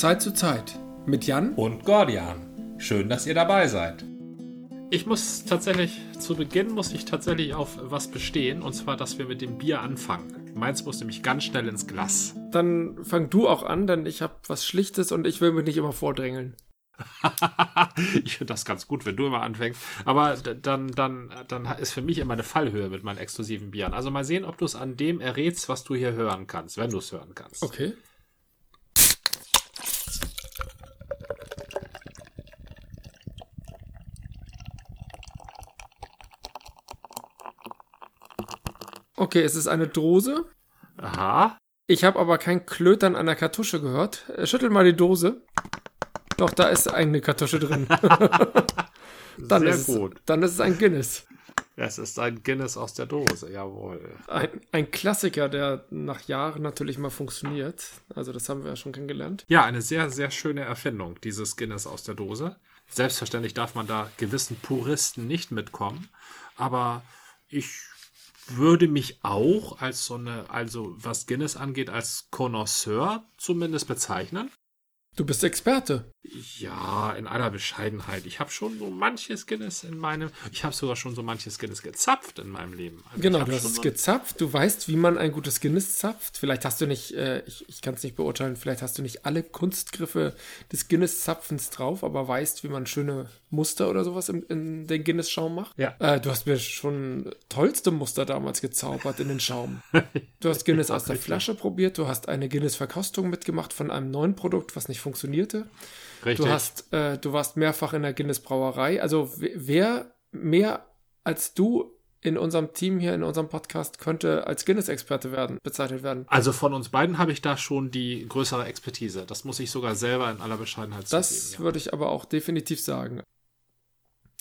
Zeit zu Zeit mit Jan und Gordian. Schön, dass ihr dabei seid. Ich muss tatsächlich, zu Beginn muss ich tatsächlich auf was bestehen, und zwar, dass wir mit dem Bier anfangen. Meins muss nämlich ganz schnell ins Glas. Dann fang du auch an, denn ich habe was Schlichtes und ich will mich nicht immer vordrängeln. ich finde das ganz gut, wenn du immer anfängst. Aber dann, dann, dann ist für mich immer eine Fallhöhe mit meinen exklusiven Bieren. Also mal sehen, ob du es an dem errätst, was du hier hören kannst, wenn du es hören kannst. Okay. Okay, es ist eine Dose. Aha. Ich habe aber kein Klötern an der Kartusche gehört. Äh, schüttel mal die Dose. Doch, da ist eine Kartusche drin. dann Sehr ist gut. Es, dann ist es ein Guinness. Es ist ein Guinness aus der Dose, jawohl. Ein, ein Klassiker, der nach Jahren natürlich mal funktioniert. Also das haben wir ja schon kennengelernt. Ja, eine sehr, sehr schöne Erfindung, dieses Guinness aus der Dose. Selbstverständlich darf man da gewissen Puristen nicht mitkommen, aber ich würde mich auch als so eine, also was Guinness angeht, als Connoisseur zumindest bezeichnen. Du bist Experte. Ja, in aller Bescheidenheit. Ich habe schon so manches Guinness in meinem, ich habe sogar schon so manches Guinness gezapft in meinem Leben. Also genau, du hast es gezapft, du weißt, wie man ein gutes Guinness zapft. Vielleicht hast du nicht, äh, ich, ich kann es nicht beurteilen, vielleicht hast du nicht alle Kunstgriffe des Guinness-Zapfens drauf, aber weißt, wie man schöne Muster oder sowas in, in den Guinness-Schaum macht. Ja. Äh, du hast mir schon tollste Muster damals gezaubert in den Schaum. Du hast Guinness aus der Flasche probiert, du hast eine Guinness-Verkostung mitgemacht von einem neuen Produkt, was nicht funktionierte. Richtig. Du hast, äh, du warst mehrfach in der Guinness Brauerei. Also wer mehr als du in unserem Team hier, in unserem Podcast, könnte als Guinness-Experte werden, bezeichnet werden. Also von uns beiden habe ich da schon die größere Expertise. Das muss ich sogar selber in aller Bescheidenheit sagen. Das ja. würde ich aber auch definitiv sagen.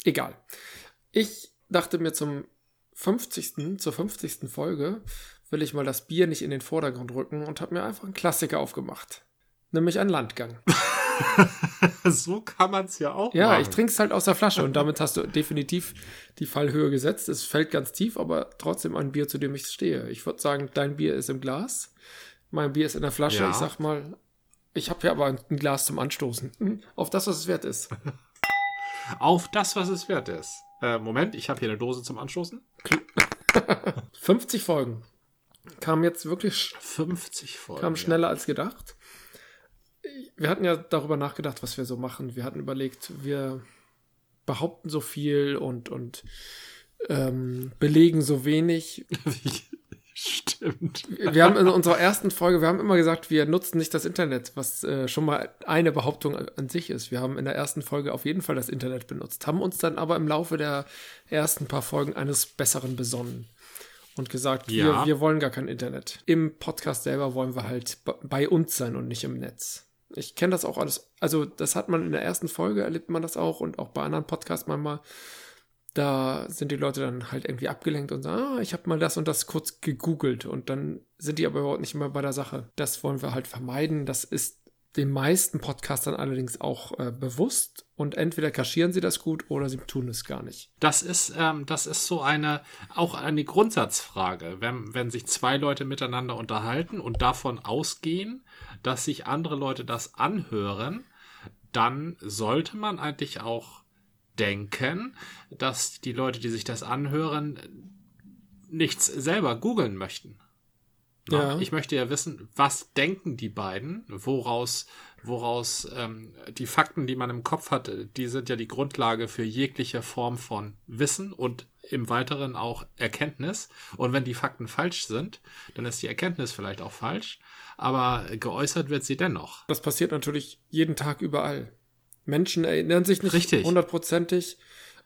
Egal. Ich dachte mir zum 50. zur 50. Folge will ich mal das Bier nicht in den Vordergrund rücken und habe mir einfach einen Klassiker aufgemacht. Nämlich einen Landgang. so kann man es ja auch Ja, machen. ich trinke es halt aus der Flasche und damit hast du definitiv die Fallhöhe gesetzt. Es fällt ganz tief, aber trotzdem ein Bier, zu dem ich stehe. Ich würde sagen, dein Bier ist im Glas, mein Bier ist in der Flasche. Ja. Ich sag mal, ich habe hier aber ein Glas zum Anstoßen. Mhm. Auf das, was es wert ist. Auf das, was es wert ist. Äh, Moment, ich habe hier eine Dose zum Anstoßen. 50 Folgen. Kam jetzt wirklich 50 Folgen. kam schneller als gedacht. Wir hatten ja darüber nachgedacht, was wir so machen. Wir hatten überlegt, wir behaupten so viel und, und ähm, belegen so wenig. Stimmt. Wir haben in unserer ersten Folge, wir haben immer gesagt, wir nutzen nicht das Internet, was äh, schon mal eine Behauptung an sich ist. Wir haben in der ersten Folge auf jeden Fall das Internet benutzt, haben uns dann aber im Laufe der ersten paar Folgen eines Besseren besonnen und gesagt, Ja. wir, wir wollen gar kein Internet. Im Podcast selber wollen wir halt bei uns sein und nicht im Netz. Ich kenne das auch alles. Also, das hat man in der ersten Folge, erlebt man das auch und auch bei anderen Podcasts manchmal. Da sind die Leute dann halt irgendwie abgelenkt und sagen, ah, ich habe mal das und das kurz gegoogelt und dann sind die aber überhaupt nicht mehr bei der Sache. Das wollen wir halt vermeiden. Das ist den meisten Podcastern allerdings auch äh, bewusst und entweder kaschieren sie das gut oder sie tun es gar nicht. Das ist, ähm, das ist so eine, auch eine Grundsatzfrage. Wenn, wenn sich zwei Leute miteinander unterhalten und davon ausgehen, dass sich andere Leute das anhören, dann sollte man eigentlich auch denken, dass die Leute, die sich das anhören, nichts selber googeln möchten. Ja. Ich möchte ja wissen, was denken die beiden, woraus, woraus ähm, die Fakten, die man im Kopf hat, die sind ja die Grundlage für jegliche Form von Wissen und im Weiteren auch Erkenntnis. Und wenn die Fakten falsch sind, dann ist die Erkenntnis vielleicht auch falsch, aber geäußert wird sie dennoch. Das passiert natürlich jeden Tag überall. Menschen erinnern sich nicht Richtig. hundertprozentig,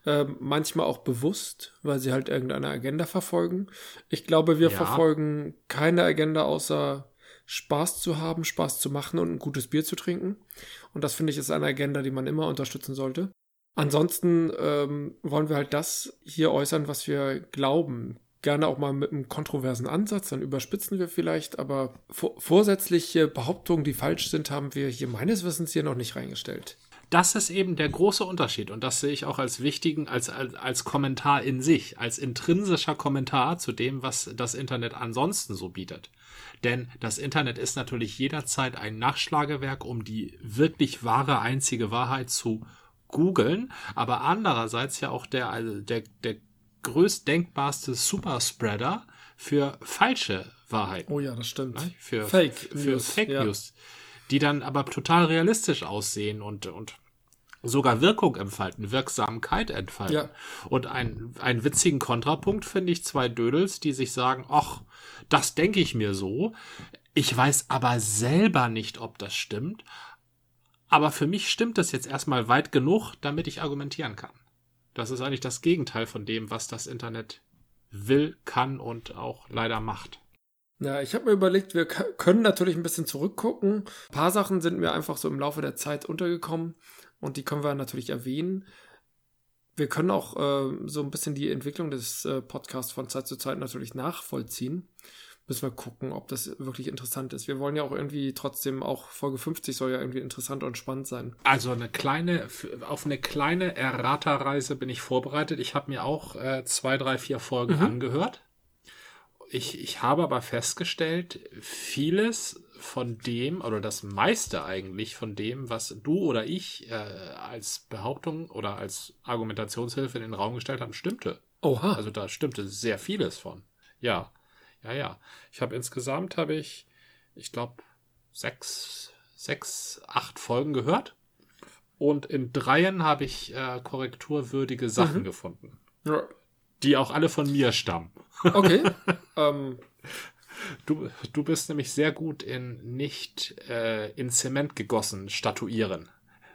äh, manchmal auch bewusst, weil sie halt irgendeine Agenda verfolgen. Ich glaube, wir Ja. verfolgen keine Agenda außer Spaß zu haben, Spaß zu machen und ein gutes Bier zu trinken. Und das finde ich ist eine Agenda, die man immer unterstützen sollte. Ansonsten ähm, wollen wir halt das hier äußern, was wir glauben. Gerne auch mal mit einem kontroversen Ansatz, dann überspitzen wir vielleicht, aber vor vorsätzliche Behauptungen, die falsch sind, haben wir hier meines Wissens hier noch nicht reingestellt. Das ist eben der große Unterschied und das sehe ich auch als wichtigen, als, als, als Kommentar in sich, als intrinsischer Kommentar zu dem, was das Internet ansonsten so bietet. Denn das Internet ist natürlich jederzeit ein Nachschlagewerk, um die wirklich wahre einzige Wahrheit zu googeln, aber andererseits ja auch der, also der, der größtdenkbarste Superspreader für falsche Wahrheiten. Oh ja, das stimmt. Ne? Für Fake für News, Fake ja. News, die dann aber total realistisch aussehen und, und sogar Wirkung entfalten, Wirksamkeit entfalten. Ja. Und ein, einen witzigen Kontrapunkt finde ich zwei Dödels, die sich sagen, ach, das denke ich mir so. Ich weiß aber selber nicht, ob das stimmt. Aber für mich stimmt das jetzt erstmal weit genug, damit ich argumentieren kann. Das ist eigentlich das Gegenteil von dem, was das Internet will, kann und auch leider macht. Ja, ich habe mir überlegt, wir können natürlich ein bisschen zurückgucken. Ein paar Sachen sind mir einfach so im Laufe der Zeit untergekommen und die können wir natürlich erwähnen. Wir können auch äh, so ein bisschen die Entwicklung des äh, Podcasts von Zeit zu Zeit natürlich nachvollziehen. Müssen wir gucken, ob das wirklich interessant ist. Wir wollen ja auch irgendwie trotzdem auch Folge 50 soll ja irgendwie interessant und spannend sein. Also eine kleine, auf eine kleine Errata-Reise bin ich vorbereitet. Ich habe mir auch äh, zwei, drei, vier Folgen angehört. Ich, ich habe aber festgestellt, vieles von dem, oder das meiste eigentlich von dem, was du oder ich äh, als Behauptung oder als Argumentationshilfe in den Raum gestellt haben, stimmte. Oha. Also da stimmte sehr vieles von. Ja, ja, ja. Ich habe insgesamt habe ich, ich glaube, sechs, sechs, acht Folgen gehört. Und in dreien habe ich äh, korrekturwürdige Sachen gefunden, ja. Die auch alle von mir stammen. Okay. ähm, Du, du bist nämlich sehr gut in nicht äh, in Zement gegossen statuieren.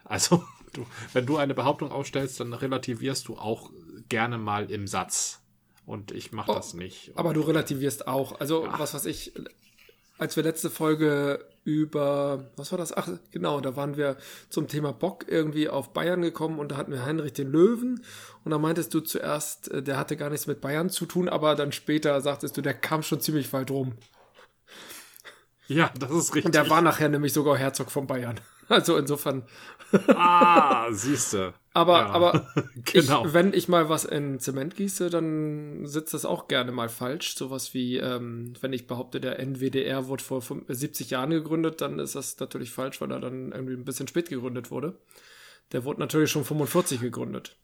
Also, du, wenn du eine Behauptung aufstellst, dann relativierst du auch gerne mal im Satz. Und ich mache Oh, das nicht. Aber du relativierst auch. Also, was weiß ich, als wir letzte Folge über, was war das? Ach, genau, da waren wir zum Thema Bock irgendwie auf Bayern gekommen und da hatten wir Heinrich den Löwen. Und da meintest du zuerst, äh, der hatte gar nichts mit Bayern zu tun, aber dann später sagtest du, der kam schon ziemlich weit rum. Ja, das ist richtig. Und der war nachher nämlich sogar Herzog von Bayern. Also insofern. Ah, siehste. Aber, Ja. aber Genau. ich, wenn ich mal was in Zement gieße, dann sitzt das auch gerne mal falsch. Sowas wie, ähm, wenn ich behaupte, der NWDR wurde vor fünf- 70 Jahren gegründet, dann ist das natürlich falsch, weil er dann irgendwie ein bisschen spät gegründet wurde. Der wurde natürlich schon 45 gegründet.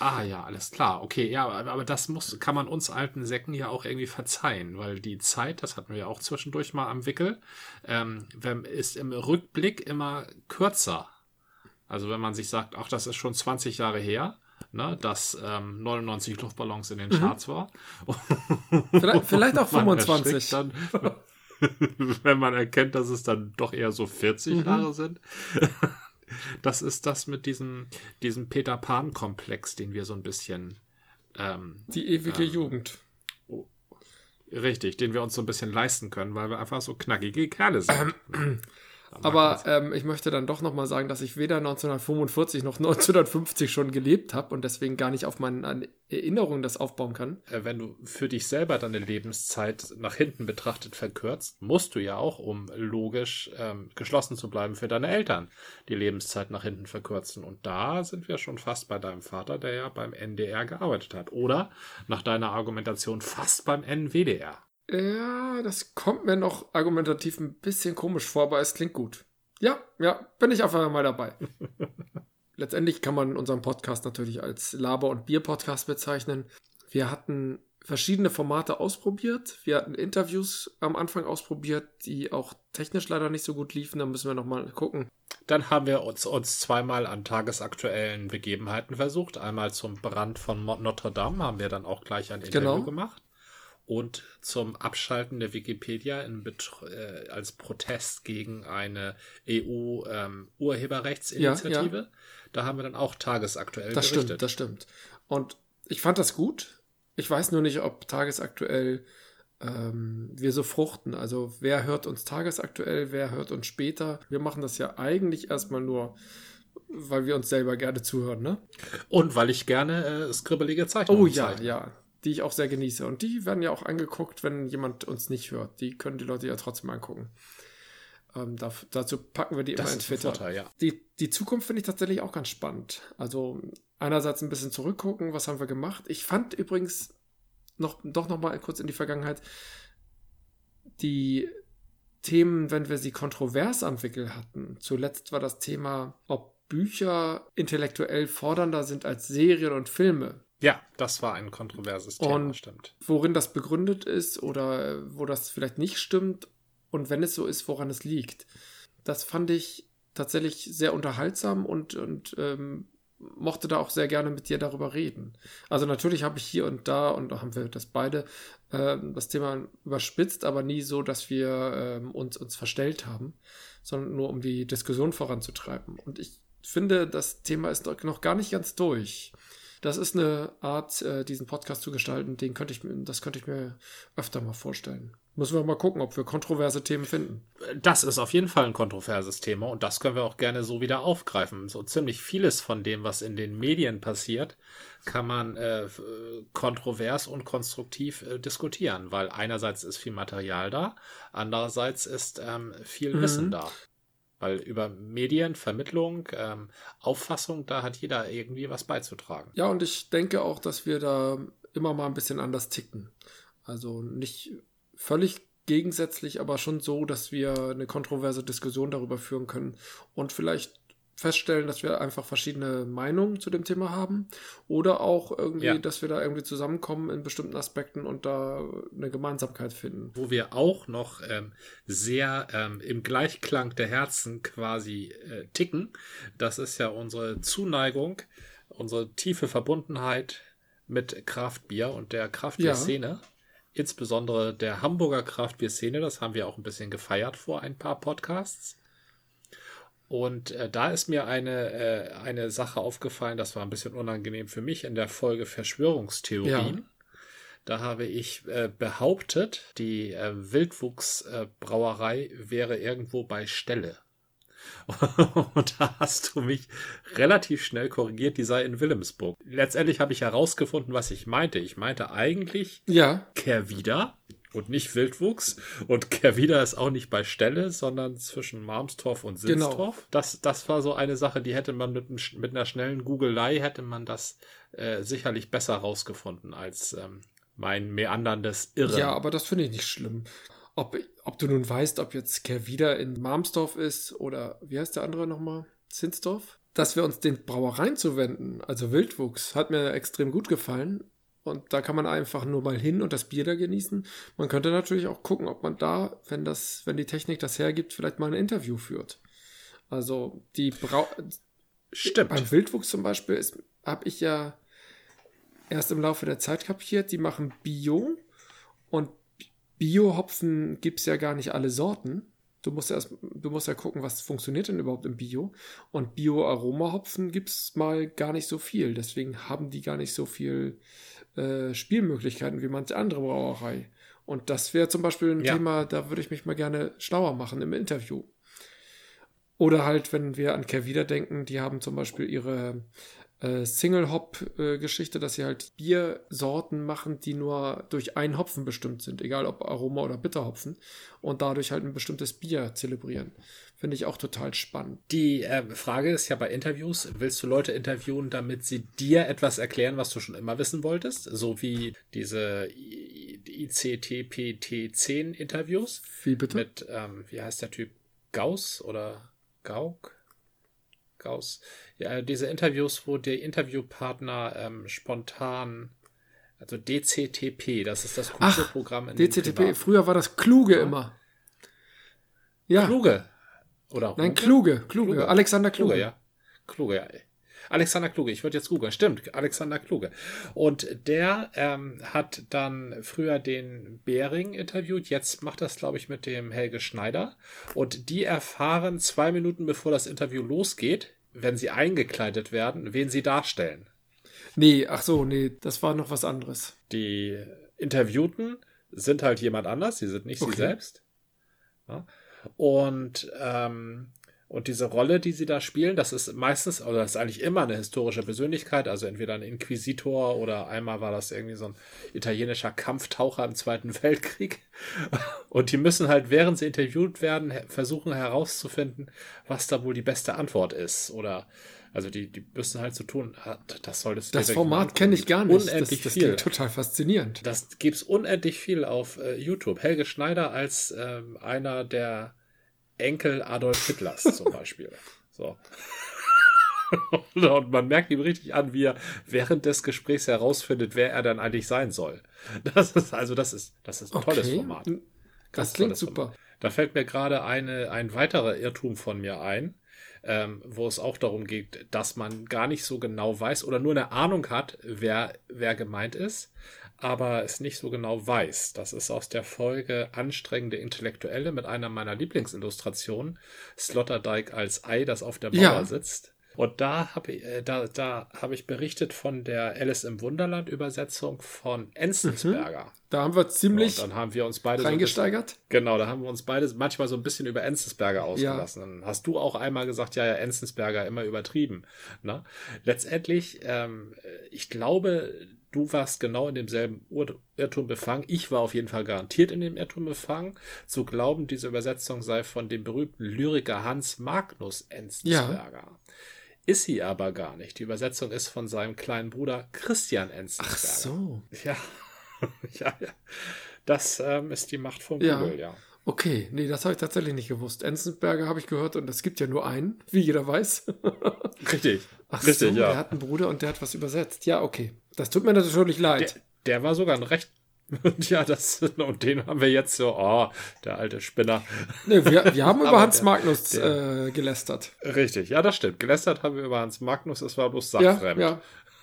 Ah ja, alles klar. Okay, ja, aber das muss, kann man uns alten Säcken ja auch irgendwie verzeihen, weil die Zeit, das hatten wir ja auch zwischendurch mal am Wickel, ähm, ist im Rückblick immer kürzer. Also wenn man sich sagt, ach, das ist schon 20 Jahre her, ne, dass ähm, 99 Luftballons in den Charts war. Vielleicht, vielleicht auch Man 25. erschrickt Dann, wenn man erkennt, dass es dann doch eher so 40 Jahre sind. Das ist das mit diesem, diesem Peter Pan-Komplex, den wir so ein bisschen ähm, Die ewige Jugend. richtig, den wir uns so ein bisschen leisten können, weil wir einfach so knackige Kerle sind. Mag Aber ähm, ich möchte dann doch nochmal sagen, dass ich weder 1945 noch 1950 schon gelebt habe und deswegen gar nicht auf meinen Erinnerungen das aufbauen kann. Äh, wenn du für dich selber deine Lebenszeit nach hinten betrachtet verkürzt, musst du ja auch, um logisch ähm, geschlossen zu bleiben für deine Eltern, die Lebenszeit nach hinten verkürzen. Und da sind wir schon fast bei deinem Vater, der ja beim NDR gearbeitet hat. Oder nach deiner Argumentation fast beim NWDR. Ja, das kommt mir noch argumentativ ein bisschen komisch vor, aber es klingt gut. Ja, ja, bin ich einfach mal dabei. Letztendlich kann man unseren Podcast natürlich als Laber- und Bier-Podcast bezeichnen. Wir hatten verschiedene Formate ausprobiert. Wir hatten Interviews am Anfang ausprobiert, die auch technisch leider nicht so gut liefen. Da müssen wir nochmal gucken. Dann haben wir uns, uns zweimal an tagesaktuellen Begebenheiten versucht. Einmal zum Brand von Notre Dame haben wir dann auch gleich ein Interview Genau. gemacht. Und zum Abschalten der Wikipedia äh, als Protest gegen eine EU-Urheberrechtsinitiative. Da haben wir dann auch tagesaktuell Das berichtet. stimmt, das stimmt. Und ich fand das gut. Ich weiß nur nicht, ob tagesaktuell ähm, wir so fruchten. Also wer hört uns tagesaktuell, wer hört uns später. Wir machen das ja eigentlich erstmal nur, weil wir uns selber gerne zuhören, ne? Und weil ich gerne äh, skribbelige Zeichnungen Oh ja, zeichne. ja. Die ich auch sehr genieße. Und die werden ja auch angeguckt, wenn jemand uns nicht hört. Die können die Leute ja trotzdem angucken. Ähm, da, dazu packen wir die Das immer in Twitter. Vorteil, ja. Die, die Zukunft finde ich tatsächlich auch ganz spannend. Also einerseits ein bisschen zurückgucken, was haben wir gemacht. Ich fand übrigens noch, doch noch mal kurz in die Vergangenheit die Themen, wenn wir sie kontrovers am Wickel hatten. Zuletzt war das Thema, ob Bücher intellektuell fordernder sind als Serien und Filme. Ja, das war ein kontroverses Thema, Und- stimmt. Worin das begründet ist oder äh, wo das vielleicht nicht stimmt und wenn es so ist, woran es liegt. Das fand ich tatsächlich sehr unterhaltsam und, und ähm, mochte da auch sehr gerne mit dir darüber reden. Also natürlich habe ich hier und da, und da haben wir das beide, ähm, das Thema überspitzt, aber nie so, dass wir ähm, uns, uns verstellt haben, sondern nur um die Diskussion voranzutreiben. Und ich finde, das Thema ist noch gar nicht ganz durch. Das ist eine Art, äh, diesen Podcast zu gestalten, den könnte ich mir, das könnte ich mir öfter mal vorstellen. Müssen wir mal gucken, ob wir kontroverse Themen finden. Das ist auf jeden Fall ein kontroverses Thema und das können wir auch gerne so wieder aufgreifen. So ziemlich vieles von dem, was in den Medien passiert, kann man äh, äh, kontrovers und konstruktiv äh, diskutieren, weil einerseits ist viel Material da, andererseits ist ähm, viel Mhm. Wissen da. Weil über Medien, Vermittlung, ähm, Auffassung, da hat jeder irgendwie was beizutragen. Ja, und ich denke auch, dass wir da immer mal ein bisschen anders ticken. Also nicht völlig gegensätzlich, aber schon so, dass wir eine kontroverse Diskussion darüber führen können und vielleicht feststellen, dass wir einfach verschiedene Meinungen zu dem Thema haben oder auch irgendwie, Ja. dass wir da irgendwie zusammenkommen in bestimmten Aspekten und da eine Gemeinsamkeit finden. wo wir auch noch ähm, sehr ähm, im Gleichklang der Herzen quasi äh, ticken. Das ist ja unsere Zuneigung, unsere tiefe Verbundenheit mit Kraftbier und der Kraftbier-Szene. Insbesondere der Hamburger Kraftbier-Szene, das haben wir auch ein bisschen gefeiert vor ein paar Podcasts. Und äh, da ist mir eine, äh, eine Sache aufgefallen, das war ein bisschen unangenehm für mich in der Folge Verschwörungstheorien. Ja. Da habe ich äh, behauptet, die äh, Wildwuchsbrauerei wäre irgendwo bei Stelle. Und da hast du mich relativ schnell korrigiert, die sei in Wilhelmsburg. Letztendlich habe ich herausgefunden, was ich meinte. Ich meinte eigentlich Ja, Kervida und nicht Wildwuchs. Und Kervida ist auch nicht bei Stelle, sondern zwischen Marmstorf und Genau. Silstorf. Das, das war so eine Sache, die hätte man mit, mit einer schnellen Googelei hätte man das äh, sicherlich besser rausgefunden als ähm, mein meanderndes Irren. Ja, aber das finde ich nicht schlimm. Ob, ob du nun weißt, ob jetzt Kervida in Marmsdorf ist oder wie heißt der andere nochmal? Zinsdorf? Dass wir uns den Brauereien zuwenden, also Wildwuchs, hat mir extrem gut gefallen. Und da kann man einfach nur mal hin und das Bier da genießen. Man könnte natürlich auch gucken, ob man da, wenn das, wenn die Technik das hergibt, vielleicht mal ein Interview führt. Also die Brau Stimmt. beim Wildwuchs zum Beispiel habe ich ja erst im Laufe der Zeit kapiert, die machen Bio und Bio-Hopfen gibt es ja gar nicht alle Sorten. Du musst, erst, du musst ja gucken, was funktioniert denn überhaupt im Bio. Und Bio-Aroma-Hopfen gibt es mal gar nicht so viel. Deswegen haben die gar nicht so viel äh, Spielmöglichkeiten wie manche andere Brauerei. Und das wäre zum Beispiel ein Ja. Thema, da würde ich mich mal gerne schlauer machen im Interview. Oder halt, wenn wir an Kervida denken, die haben zum Beispiel ihre äh, Single-Hop-Geschichte, dass sie halt Biersorten machen, die nur durch einen Hopfen bestimmt sind, egal ob Aroma oder Bitterhopfen, und dadurch halt ein bestimmtes Bier zelebrieren. Finde ich auch total spannend. Die äh, Frage ist ja bei Interviews, willst du Leute interviewen, damit sie dir etwas erklären, was du schon immer wissen wolltest? So wie diese ICTPT10 Wie bitte? mit, ähm, wie heißt der Typ? Gauss oder Gauck? Gauss. Ja, diese Interviews, wo der Interviewpartner ähm, spontan, also DCTP, das ist das Computerprogramm in DCTP, früher war das Kluge immer. Ja, Kluge. Oder nein? Kluge, Kluge, Kluge. Alexander Kluge. Kluge, ja. Kluge, ja. Alexander Kluge, ich würde jetzt googeln. Stimmt, Alexander Kluge. Und der ähm, hat dann früher den Behring interviewt, jetzt macht das, glaube ich, mit dem Helge Schneider. Und die erfahren zwei Minuten bevor das Interview losgeht, wenn sie eingekleidet werden, wen sie darstellen. Nee, ach so, nee, das war noch was anderes. Die Interviewten sind halt jemand anders, sie sind nicht Okay. sie selbst. Ja. Und ähm, Und diese Rolle, die sie da spielen, das ist meistens, oder das ist eigentlich immer eine historische Persönlichkeit, also entweder ein Inquisitor oder einmal war das irgendwie so ein italienischer Kampftaucher im Zweiten Weltkrieg. Und die müssen halt, während sie interviewt werden, versuchen herauszufinden, was da wohl die beste Antwort ist. Oder also die, die müssen halt so tun, ah, das soll das. Das Format kenne ich gar nicht. Unendlich das, das viel. total faszinierend. Das gibt's unendlich viel auf äh, YouTube. Helge Schneider als ähm, einer der Enkel Adolf Hitlers zum Beispiel. So. Und man merkt ihm richtig an, wie er während des Gesprächs herausfindet, wer er dann eigentlich sein soll. Das ist also, das ist, das ist ein okay. tolles Format. Ganz das klingt super. Format. Da fällt mir gerade eine, ein weiterer Irrtum von mir ein, ähm, wo es auch darum geht, dass man gar nicht so genau weiß oder nur eine Ahnung hat, wer, wer gemeint ist aber es nicht so genau weiß. Das ist aus der Folge Anstrengende Intellektuelle mit einer meiner Lieblingsillustrationen, Sloterdijk als Ei, das auf der Mauer ja. sitzt. Und da habe ich, äh, da, da habe ich berichtet von der Alice im Wunderland Übersetzung von Enzensberger. Mhm. Da haben wir ziemlich und dann haben wir uns beide reingesteigert. So bisschen, genau, da haben wir uns beide manchmal so ein bisschen über Enzensberger ausgelassen. Ja. Dann hast du auch einmal gesagt, ja, ja, Enzensberger immer übertrieben. Ne? Letztendlich, ähm, ich glaube, du warst genau in demselben Irrtum befangen. Ich war auf jeden Fall garantiert in dem Irrtum befangen, zu glauben, diese Übersetzung sei von dem berühmten Lyriker Hans Magnus Enzensberger. Ja. Ist sie aber gar nicht. Die Übersetzung ist von seinem kleinen Bruder Christian Enzensberger. Ach so. Ja. ja, ja. Das ähm, ist die Macht von Google, ja. ja. Okay, nee, das habe ich tatsächlich nicht gewusst. Enzensberger habe ich gehört und es gibt ja nur einen, wie jeder weiß. Richtig. Ach Richtig, so, ja. der hat einen Bruder und der hat was übersetzt. Ja, okay. Das tut mir natürlich leid. Der, der war sogar ein recht ja, das, und den haben wir jetzt so, oh, der alte Spinner. Nee, wir, wir haben über Hans der, Magnus der, äh, gelästert. Richtig, ja, das stimmt. Gelästert haben wir über Hans Magnus, es war bloß sachfremd. Ja, ja.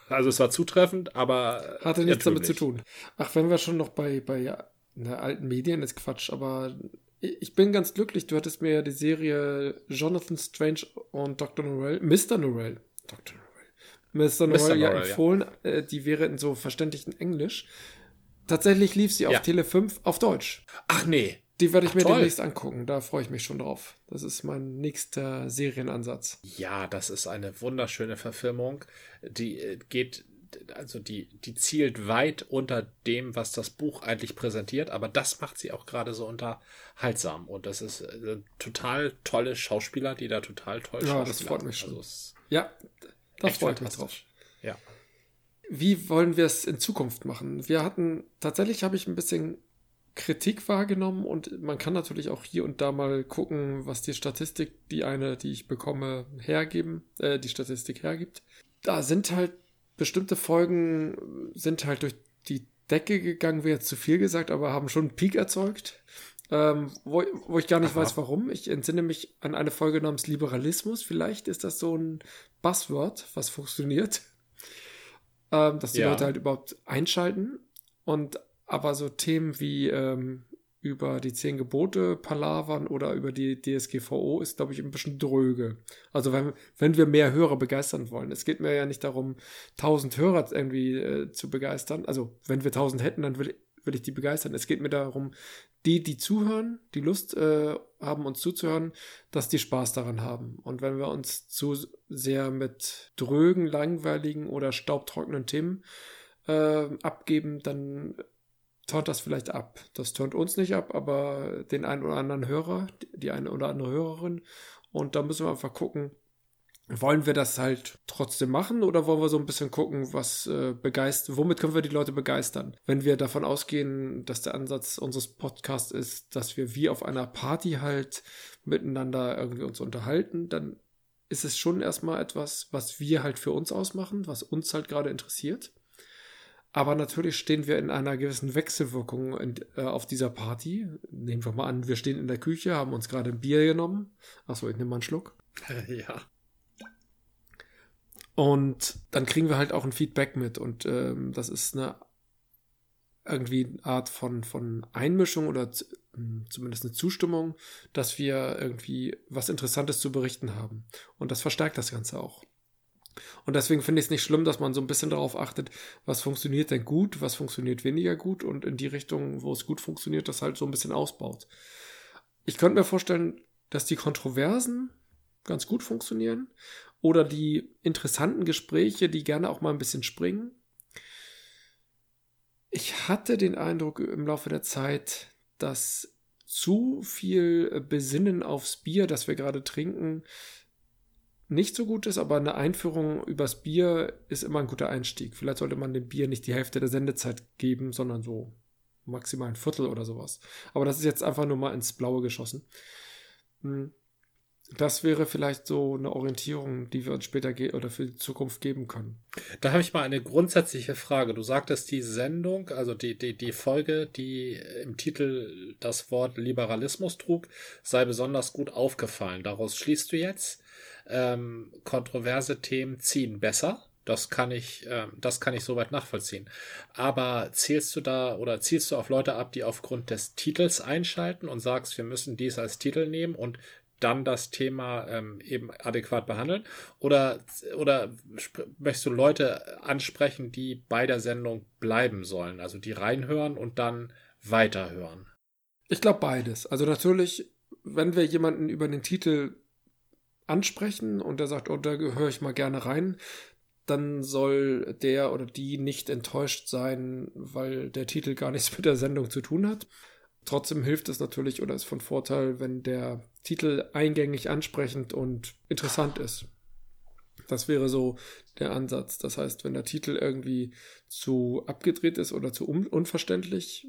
Also es war zutreffend, aber. Hatte nichts damit zu tun. Ach, wenn wir schon noch bei, bei na, alten Medien ist Quatsch, aber ich bin ganz glücklich. Du hattest mir ja die Serie Jonathan Strange und Dr. Norrell, Mr. Norrell, Dr. Norrell, Mr. Norrell ja empfohlen. Ja. Äh, die wäre in so verständlichem Englisch. Tatsächlich lief sie auf ja. Tele 5 auf Deutsch. Ach nee. Die werde ich Ach, mir toll. demnächst angucken. Da freue ich mich schon drauf. Das ist mein nächster Serienansatz. Ja, das ist eine wunderschöne Verfilmung. Die äh, geht also die, die zielt weit unter dem, was das Buch eigentlich präsentiert, aber das macht sie auch gerade so unterhaltsam. Und das ist äh, total tolle Schauspieler, die da total toll Ja, das freut mich schon. Also ja, das freut mich drauf. Ja. Wie wollen wir es in Zukunft machen? Wir hatten, tatsächlich habe ich ein bisschen Kritik wahrgenommen und man kann natürlich auch hier und da mal gucken, was die Statistik, die eine, die ich bekomme, hergeben, äh, die Statistik hergibt. Da sind halt bestimmte Folgen sind halt durch die Decke gegangen, wäre jetzt zu viel gesagt, aber haben schon einen Peak erzeugt. Ähm, wo, wo ich gar nicht Aha. weiß, warum. Ich entsinne mich an eine Folge namens Liberalismus. Vielleicht ist das so ein Buzzword, was funktioniert. Ähm, dass die ja. Leute halt überhaupt einschalten. Und aber so Themen wie ähm, über die zehn Gebote palavern oder über die DSGVO ist, glaube ich, ein bisschen dröge. Also wenn, wenn wir mehr Hörer begeistern wollen. Es geht mir ja nicht darum, tausend Hörer irgendwie äh, zu begeistern. Also wenn wir tausend hätten, dann will, will ich die begeistern. Es geht mir darum, die, die zuhören, die Lust äh, haben, uns zuzuhören, dass die Spaß daran haben. Und wenn wir uns zu sehr mit drögen, langweiligen oder staubtrockenen Themen äh, abgeben, dann turnt das vielleicht ab. Das turnt uns nicht ab, aber den einen oder anderen Hörer, die eine oder andere Hörerin. Und da müssen wir einfach gucken, wollen wir das halt trotzdem machen oder wollen wir so ein bisschen gucken, was äh, begeistert, womit können wir die Leute begeistern? Wenn wir davon ausgehen, dass der Ansatz unseres Podcasts ist, dass wir wie auf einer Party halt miteinander irgendwie uns unterhalten, dann ist es schon erstmal etwas, was wir halt für uns ausmachen, was uns halt gerade interessiert. Aber natürlich stehen wir in einer gewissen Wechselwirkung in, äh, auf dieser Party. Nehmen wir mal an, wir stehen in der Küche, haben uns gerade ein Bier genommen. Achso, ich nehme mal einen Schluck. ja. Und dann kriegen wir halt auch ein Feedback mit. Und ähm, das ist eine irgendwie eine Art von, von Einmischung oder zumindest eine Zustimmung, dass wir irgendwie was Interessantes zu berichten haben. Und das verstärkt das Ganze auch. Und deswegen finde ich es nicht schlimm, dass man so ein bisschen darauf achtet, was funktioniert denn gut, was funktioniert weniger gut und in die Richtung, wo es gut funktioniert, das halt so ein bisschen ausbaut. Ich könnte mir vorstellen, dass die Kontroversen ganz gut funktionieren. Oder die interessanten Gespräche, die gerne auch mal ein bisschen springen. Ich hatte den Eindruck im Laufe der Zeit, dass zu viel Besinnen aufs Bier, das wir gerade trinken, nicht so gut ist, aber eine Einführung übers Bier ist immer ein guter Einstieg. Vielleicht sollte man dem Bier nicht die Hälfte der Sendezeit geben, sondern so maximal ein Viertel oder sowas. Aber das ist jetzt einfach nur mal ins Blaue geschossen. Hm. Das wäre vielleicht so eine Orientierung, die wir uns später oder für die Zukunft geben können. Da habe ich mal eine grundsätzliche Frage. Du sagtest, die Sendung, also die, die, die Folge, die im Titel das Wort Liberalismus trug, sei besonders gut aufgefallen. Daraus schließt du jetzt, ähm, kontroverse Themen ziehen besser. Das kann ich, äh, das kann ich soweit nachvollziehen. Aber zählst du da oder zielst du auf Leute ab, die aufgrund des Titels einschalten und sagst, wir müssen dies als Titel nehmen und dann das Thema ähm, eben adäquat behandeln? Oder, oder möchtest du Leute ansprechen, die bei der Sendung bleiben sollen, also die reinhören und dann weiterhören? Ich glaube beides. Also natürlich, wenn wir jemanden über den Titel ansprechen und der sagt, oh, da höre ich mal gerne rein, dann soll der oder die nicht enttäuscht sein, weil der Titel gar nichts mit der Sendung zu tun hat. Trotzdem hilft es natürlich oder ist von Vorteil, wenn der Titel eingängig, ansprechend und interessant ist. Das wäre so der Ansatz. Das heißt, wenn der Titel irgendwie zu abgedreht ist oder zu un unverständlich,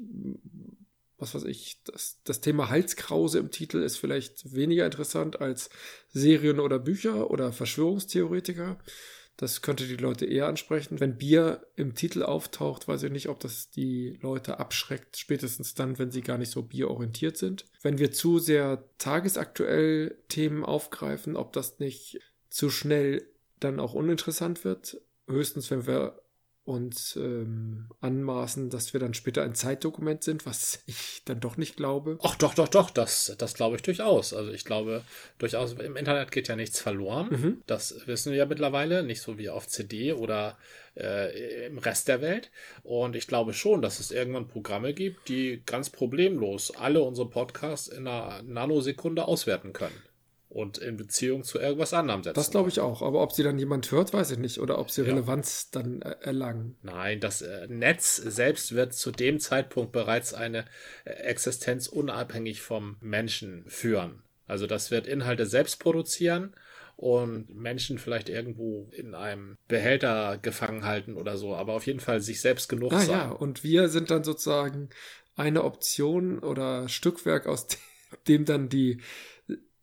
was weiß ich, das, das Thema Halskrause im Titel ist vielleicht weniger interessant als Serien oder Bücher oder Verschwörungstheoretiker. Das könnte die Leute eher ansprechen. Wenn Bier im Titel auftaucht, weiß ich nicht, ob das die Leute abschreckt, spätestens dann, wenn sie gar nicht so bierorientiert sind. Wenn wir zu sehr tagesaktuell Themen aufgreifen, ob das nicht zu schnell dann auch uninteressant wird. Höchstens, wenn wir uns ähm, anmaßen, dass wir dann später ein Zeitdokument sind, was ich dann doch nicht glaube. Ach doch, doch, doch, das, das glaube ich durchaus. Also ich glaube durchaus, im Internet geht ja nichts verloren. Mhm. Das wissen wir ja mittlerweile, nicht so wie auf CD oder äh, im Rest der Welt. Und ich glaube schon, dass es irgendwann Programme gibt, die ganz problemlos alle unsere Podcasts in einer Nanosekunde auswerten können und in Beziehung zu irgendwas anderem setzen. Das glaube ich auch. Aber ob sie dann jemand hört, weiß ich nicht. Oder ob sie ja. Relevanz dann äh, erlangen. Nein, das äh, Netz selbst wird zu dem Zeitpunkt bereits eine äh, Existenz unabhängig vom Menschen führen. Also das wird Inhalte selbst produzieren und Menschen vielleicht irgendwo in einem Behälter gefangen halten oder so, aber auf jeden Fall sich selbst genug ah, sein. Ja, und wir sind dann sozusagen eine Option oder Stückwerk, aus dem dann die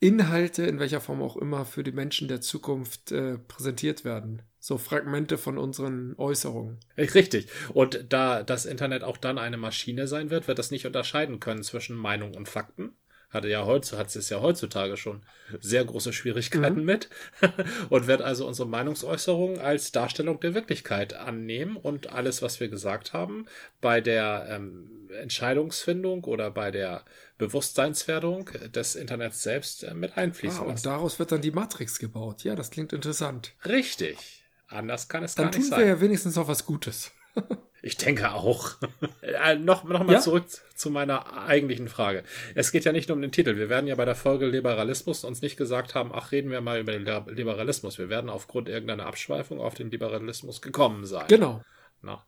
Inhalte, in welcher Form auch immer, für die Menschen der Zukunft äh, präsentiert werden. So Fragmente von unseren Äußerungen. Richtig. Und da das Internet auch dann eine Maschine sein wird, wird das nicht unterscheiden können zwischen Meinung und Fakten hatte ja heute, hat es ja heutzutage schon sehr große Schwierigkeiten mhm. mit und wird also unsere Meinungsäußerung als Darstellung der Wirklichkeit annehmen und alles, was wir gesagt haben, bei der ähm, Entscheidungsfindung oder bei der Bewusstseinswerdung des Internets selbst äh, mit einfließen ah, Und daraus wird dann die Matrix gebaut. Ja, das klingt interessant. Richtig. Anders kann es dann gar nicht sein. Dann tun wir ja wenigstens auch was Gutes. Ich denke auch. äh, noch noch mal ja? zurück zu meiner eigentlichen Frage. Es geht ja nicht nur um den Titel. Wir werden ja bei der Folge Liberalismus uns nicht gesagt haben, ach, reden wir mal über den Liberalismus. Wir werden aufgrund irgendeiner Abschweifung auf den Liberalismus gekommen sein. Genau. Na.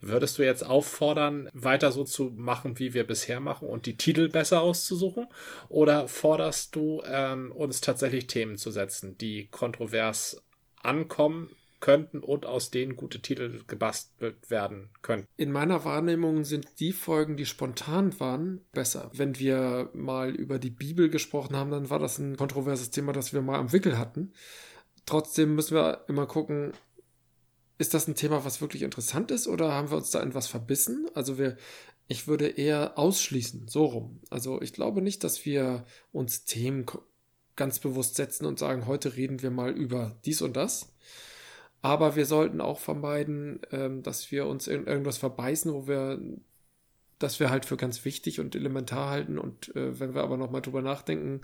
Würdest du jetzt auffordern, weiter so zu machen, wie wir bisher machen und die Titel besser auszusuchen? Oder forderst du ähm, uns tatsächlich Themen zu setzen, die kontrovers ankommen, könnten und aus denen gute Titel gebastelt werden können. In meiner Wahrnehmung sind die Folgen, die spontan waren, besser. Wenn wir mal über die Bibel gesprochen haben, dann war das ein kontroverses Thema, das wir mal am Wickel hatten. Trotzdem müssen wir immer gucken, ist das ein Thema, was wirklich interessant ist oder haben wir uns da in was verbissen? Also wir, ich würde eher ausschließen, so rum. Also ich glaube nicht, dass wir uns Themen ganz bewusst setzen und sagen, heute reden wir mal über dies und das, aber wir sollten auch vermeiden, ähm, dass wir uns in irgendwas verbeißen, wo wir das wir halt für ganz wichtig und elementar halten. Und äh, wenn wir aber nochmal drüber nachdenken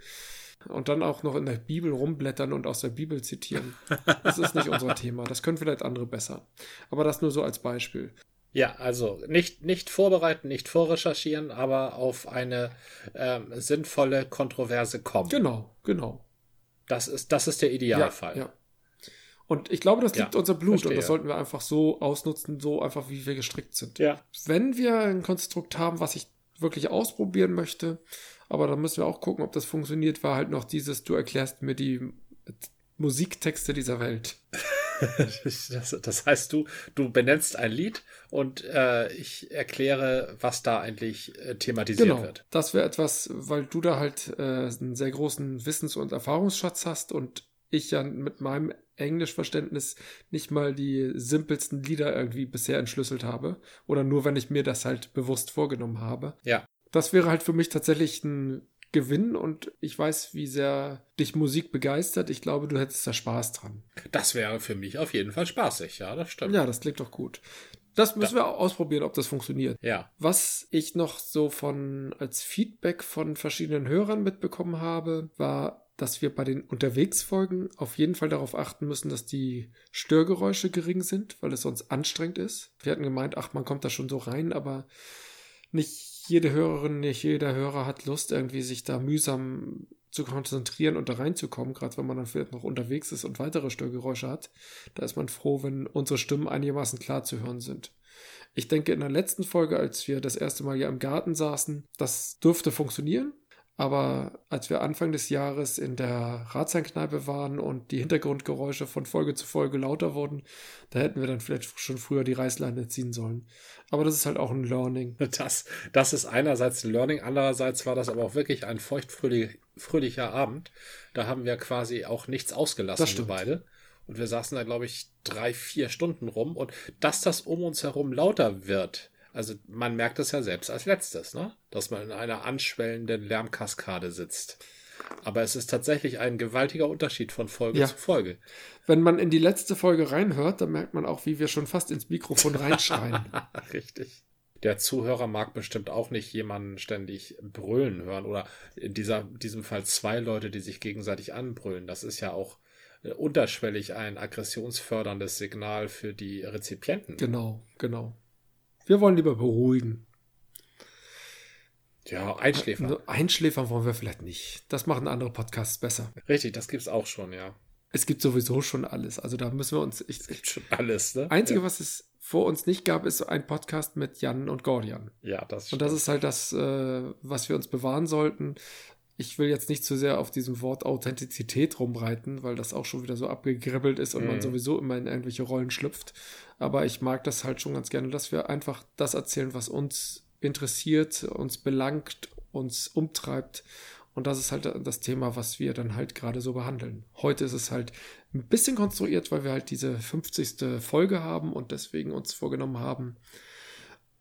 und dann auch noch in der Bibel rumblättern und aus der Bibel zitieren, das ist nicht unser Thema. Das können vielleicht andere besser. Aber das nur so als Beispiel. Ja, also nicht, nicht vorbereiten, nicht vorrecherchieren, aber auf eine ähm, sinnvolle Kontroverse kommen. Genau, genau. Das ist, das ist der Idealfall. Ja, ja. Und ich glaube, das liegt Ja, unser Blut verstehe. und das sollten wir einfach so ausnutzen, so einfach wie wir gestrickt sind. Ja. Wenn wir ein Konstrukt haben, was ich wirklich ausprobieren möchte, aber dann müssen wir auch gucken, ob das funktioniert, war halt noch dieses, du erklärst mir die Musiktexte dieser Welt. Das, das heißt, du, du benennst ein Lied und äh, ich erkläre, was da eigentlich äh, thematisiert Genau. wird. Das wäre etwas, weil du da halt äh, einen sehr großen Wissens- und Erfahrungsschatz hast und ich ja mit meinem Englischverständnis nicht mal die simpelsten Lieder irgendwie bisher entschlüsselt habe. Oder nur, wenn ich mir das halt bewusst vorgenommen habe. Ja. Das wäre halt für mich tatsächlich ein Gewinn und ich weiß, wie sehr dich Musik begeistert. Ich glaube, du hättest da Spaß dran. Das wäre für mich auf jeden Fall spaßig, ja, das stimmt. Ja, das klingt doch gut. Das müssen wir ausprobieren, ob das funktioniert. Ja. Was ich noch so von als Feedback von verschiedenen Hörern mitbekommen habe, war, dass wir bei den Unterwegsfolgen auf jeden Fall darauf achten müssen, dass die Störgeräusche gering sind, weil es sonst anstrengend ist. Wir hatten gemeint, ach, man kommt da schon so rein, aber nicht jede Hörerin, nicht jeder Hörer hat Lust, irgendwie sich da mühsam zu konzentrieren und da reinzukommen, gerade wenn man dann vielleicht noch unterwegs ist und weitere Störgeräusche hat. Da ist man froh, wenn unsere Stimmen einigermaßen klar zu hören sind. Ich denke, in der letzten Folge, als wir das erste Mal ja im Garten saßen, das dürfte funktionieren. Aber als wir Anfang des Jahres in der Ratsherrnkneipe waren und die Hintergrundgeräusche von Folge zu Folge lauter wurden, da hätten wir dann vielleicht schon früher die Reißleine ziehen sollen. Aber das ist halt auch ein Learning. Das, das ist einerseits ein Learning, andererseits war das aber auch wirklich ein feuchtfröhlicher Abend. Da haben wir quasi auch nichts ausgelassen, Das wir stimmt. beide. Und wir saßen da, glaube ich, drei, vier Stunden rum. Und dass das um uns herum lauter wird, also man merkt es ja selbst als letztes, ne? Dass man in einer anschwellenden Lärmkaskade sitzt. Aber es ist tatsächlich ein gewaltiger Unterschied von Folge Ja. zu Folge. Wenn man in die letzte Folge reinhört, dann merkt man auch, wie wir schon fast ins Mikrofon reinschreien. Richtig. Der Zuhörer mag bestimmt auch nicht jemanden ständig brüllen hören oder in dieser, diesem Fall zwei Leute, die sich gegenseitig anbrüllen. Das ist ja auch äh, unterschwellig ein aggressionsförderndes Signal für die Rezipienten. genau, genau. Wir wollen lieber beruhigen. Ja, Einschläfer. Nur Einschläfern wollen wir vielleicht nicht. Das machen andere Podcasts besser. Richtig, das gibt's auch schon, ja. Es gibt sowieso schon alles. Also da müssen wir uns. Ich, ich, Schon alles, ne? Einzige, ja. was es vor uns nicht gab, ist ein Podcast mit Jan und Gordian. Ja, das Und das ist halt das, äh, was wir uns bewahren sollten. Ich will jetzt nicht zu sehr auf diesem Wort Authentizität rumreiten, weil das auch schon wieder so abgegribbelt ist und man Mhm. sowieso immer in irgendwelche Rollen schlüpft. Aber ich mag das halt schon ganz gerne, dass wir einfach das erzählen, was uns interessiert, uns belangt, uns umtreibt. Und das ist halt das Thema, was wir dann halt gerade so behandeln. Heute ist es halt ein bisschen konstruiert, weil wir halt diese 50. Folge haben und deswegen uns vorgenommen haben,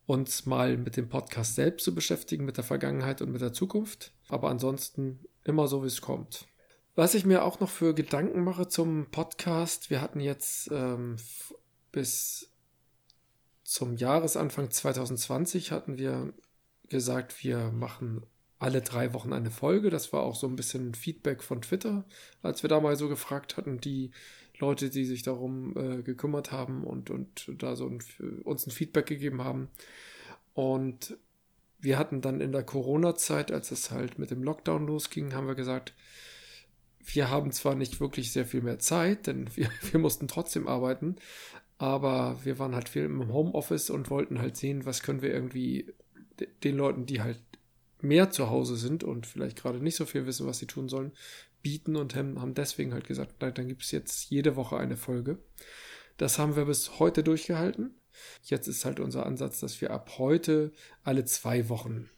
uns mal mit dem Podcast selbst zu beschäftigen, mit der Vergangenheit und mit der Zukunft. Aber ansonsten immer so, wie es kommt. Was ich mir auch noch für Gedanken mache zum Podcast, wir hatten jetzt ähm, bis zum Jahresanfang 2020 hatten wir gesagt, wir machen alle drei Wochen eine Folge. Das war auch so ein bisschen Feedback von Twitter, als wir da mal so gefragt hatten, die Leute, die sich darum äh, gekümmert haben und, und da so ein, uns ein Feedback gegeben haben. Und wir hatten dann in der Corona-Zeit, als es halt mit dem Lockdown losging, haben wir gesagt, wir haben zwar nicht wirklich sehr viel mehr Zeit, denn wir, wir mussten trotzdem arbeiten, aber wir waren halt viel im Homeoffice und wollten halt sehen, was können wir irgendwie de- den Leuten, die halt mehr zu Hause sind und vielleicht gerade nicht so viel wissen, was sie tun sollen, bieten und haben deswegen halt gesagt, dann gibt es jetzt jede Woche eine Folge. Das haben wir bis heute durchgehalten. Jetzt ist halt unser Ansatz, dass wir ab heute alle zwei Wochen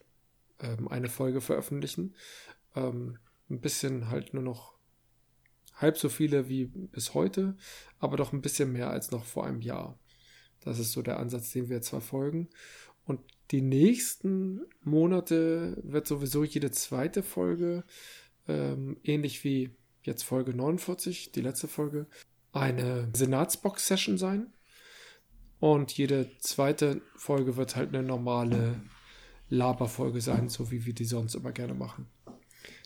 ähm, eine Folge veröffentlichen. Ähm, ein bisschen halt nur noch halb so viele wie bis heute, aber doch ein bisschen mehr als noch vor einem Jahr. Das ist so der Ansatz, den wir jetzt verfolgen. Und die nächsten Monate wird sowieso jede zweite Folge, ähm, ähnlich wie jetzt Folge 49, die letzte Folge, eine Senatsbox-Session sein. Und jede zweite Folge wird halt eine normale Laberfolge sein, so wie wir die sonst immer gerne machen.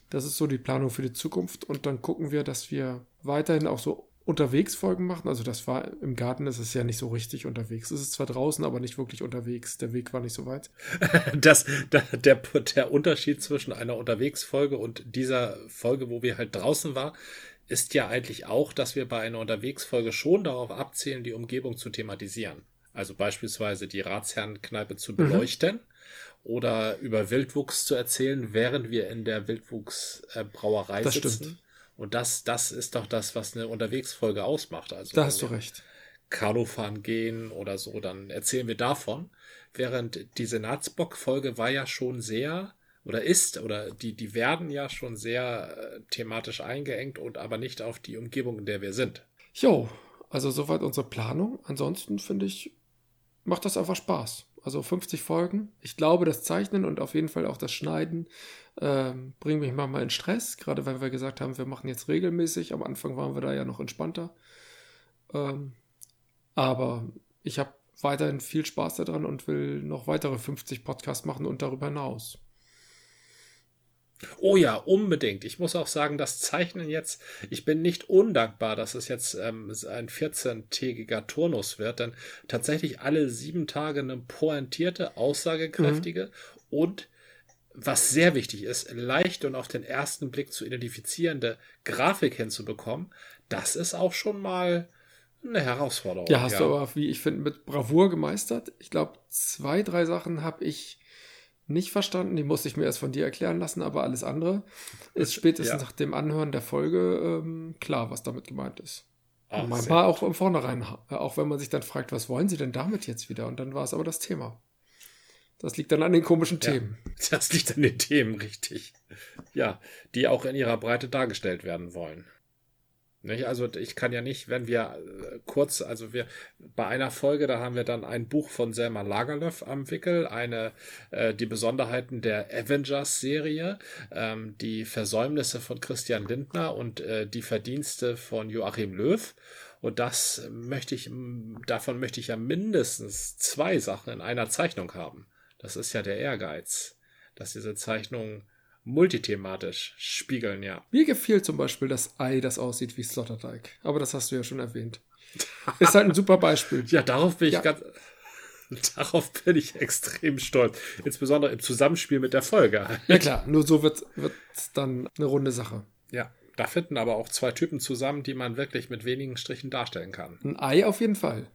Das ist so die Planung für die Zukunft. Und dann gucken wir, dass wir weiterhin auch so unterwegs Folgen machen. Also das war im Garten, ist es ja nicht so richtig unterwegs. Es ist zwar draußen, aber nicht wirklich unterwegs. Der Weg war nicht so weit. Das, da- der, der Unterschied zwischen einer Unterwegsfolge und dieser Folge, wo wir halt draußen war, ist ja eigentlich auch, dass wir bei einer Unterwegsfolge schon darauf abzielen, die Umgebung zu thematisieren. Also beispielsweise die Ratsherrenkneipe zu mhm. beleuchten mhm. Oder über Wildwuchs zu erzählen, während wir in der Wildwuchsbrauerei äh, sitzen. Stimmt. Und das, das ist doch das, was eine Unterwegsfolge ausmacht. Also da hast du recht. Kanufahren gehen oder so, dann erzählen wir davon. Während die Senatsbock-Folge war ja schon sehr oder ist oder die, die werden ja schon sehr äh, thematisch eingeengt und aber nicht auf die Umgebung, in der wir sind. Jo, also soweit unsere Planung. Ansonsten finde ich, macht das einfach Spaß. Also 50 Folgen. Ich glaube, das Zeichnen und auf jeden Fall auch das Schneiden ähm, bringt mich manchmal in Stress, gerade weil wir gesagt haben, wir machen jetzt regelmäßig. Am Anfang waren wir da ja noch entspannter. Ähm, aber ich habe weiterhin viel Spaß daran und will noch weitere 50 Podcasts machen und darüber hinaus. Oh ja, unbedingt. Ich muss auch sagen, das Zeichnen jetzt, ich bin nicht undankbar, dass es jetzt ähm, ein 14-tägiger Turnus wird, denn tatsächlich alle sieben Tage eine pointierte, aussagekräftige mhm. und was sehr wichtig ist, leicht und auf den ersten Blick zu identifizierende Grafik hinzubekommen, das ist auch schon mal eine Herausforderung. Ja, hast ja. du aber, wie ich finde, mit Bravour gemeistert. Ich glaube, zwei, drei Sachen habe ich nicht verstanden. Die musste ich mir erst von dir erklären lassen, aber alles andere ist spätestens ja. nach dem Anhören der Folge ähm, klar, was damit gemeint ist. Ach, und manchmal auch im Vornherein, äh, auch wenn man sich dann fragt, was wollen sie denn damit jetzt wieder? Und dann war es aber das Thema. Das liegt dann an den komischen ja, Themen. Das liegt an den Themen, richtig. Ja, die auch in ihrer Breite dargestellt werden wollen. Nicht? Also ich kann ja nicht, wenn wir äh, kurz, also wir bei einer Folge, da haben wir dann ein Buch von Selma Lagerlöf am Wickel, eine äh, die Besonderheiten der Avengers-Serie, ähm, die Versäumnisse von Christian Lindner und äh, die Verdienste von Joachim Löw. Und das möchte ich, davon möchte ich ja mindestens zwei Sachen in einer Zeichnung haben. Das ist ja der Ehrgeiz, dass diese Zeichnung multithematisch spiegeln, ja. Mir gefiel zum Beispiel das Ei, das aussieht wie Sloterdijk. Aber das hast du ja schon erwähnt. Ist halt ein super Beispiel. ja, darauf bin ich ja. ganz. Darauf bin ich extrem stolz. Insbesondere im Zusammenspiel mit der Folge. Ja klar, nur so wird es dann eine runde Sache. Ja, da finden aber auch zwei Typen zusammen, die man wirklich mit wenigen Strichen darstellen kann. Ein Ei auf jeden Fall.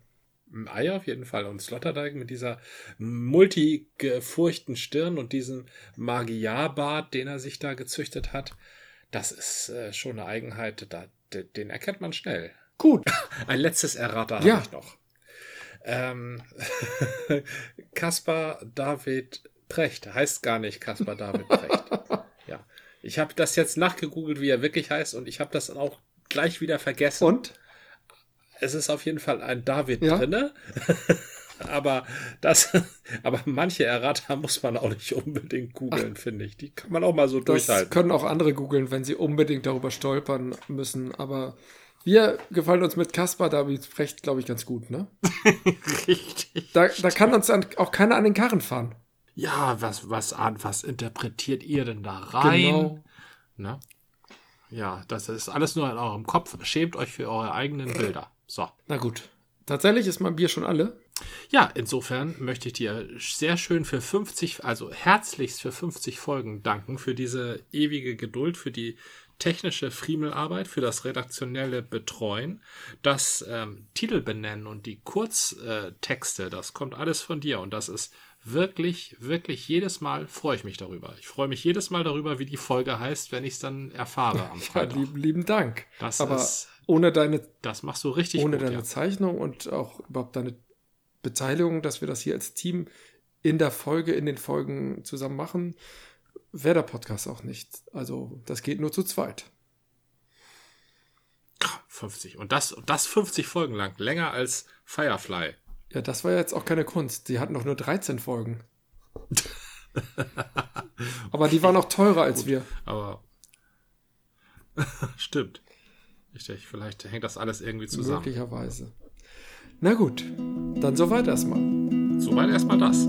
Ei auf jeden Fall. Und Sloterdijk mit dieser multigefurchten Stirn und diesem Magiarbart, den er sich da gezüchtet hat, das ist äh, schon eine Eigenheit, da, den erkennt man schnell. Gut. Ein letztes Errata ja. habe ich noch. Ähm, Kaspar David Precht heißt gar nicht Kaspar David Precht. ja. Ich habe das jetzt nachgegoogelt, wie er wirklich heißt, und ich habe das auch gleich wieder vergessen. Und? es ist auf jeden Fall ein David ja. drinne. aber das, aber manche Errata muss man auch nicht unbedingt googeln, finde ich. Die kann man auch mal so das durchhalten. können auch andere googeln, wenn sie unbedingt darüber stolpern müssen. Aber wir gefallen uns mit Kaspar David Frecht, glaube ich, ganz gut, ne? Richtig. Da, da kann uns auch keiner an den Karren fahren. Ja, was, was, was interpretiert ihr denn da rein? Genau. Ne? Ja, das ist alles nur in eurem Kopf. Schämt euch für eure eigenen Bilder. So. Na gut. Tatsächlich ist mein Bier schon alle. Ja, insofern möchte ich dir sehr schön für 50, also herzlichst für 50 Folgen danken, für diese ewige Geduld, für die technische Friemelarbeit, für das redaktionelle Betreuen, das ähm, Titel benennen und die Kurztexte, das kommt alles von dir und das ist wirklich, wirklich jedes Mal freue ich mich darüber. Ich freue mich jedes Mal darüber, wie die Folge heißt, wenn ich es dann erfahre am Freitag. Ja, lieben, lieben Dank. Das Aber ist ohne deine, das machst du richtig ohne gut, deine ja. Zeichnung und auch überhaupt deine Beteiligung, dass wir das hier als Team in der Folge, in den Folgen zusammen machen, wäre der Podcast auch nicht. Also das geht nur zu zweit. 50. Und das, das 50 Folgen lang. Länger als Firefly. Ja, das war jetzt auch keine Kunst. Die hatten doch nur 13 Folgen. aber die waren auch teurer als Gut, wir. Aber stimmt. Richtig, vielleicht hängt das alles irgendwie zusammen. Möglicherweise. Na gut, dann soweit erstmal. Soweit erstmal das.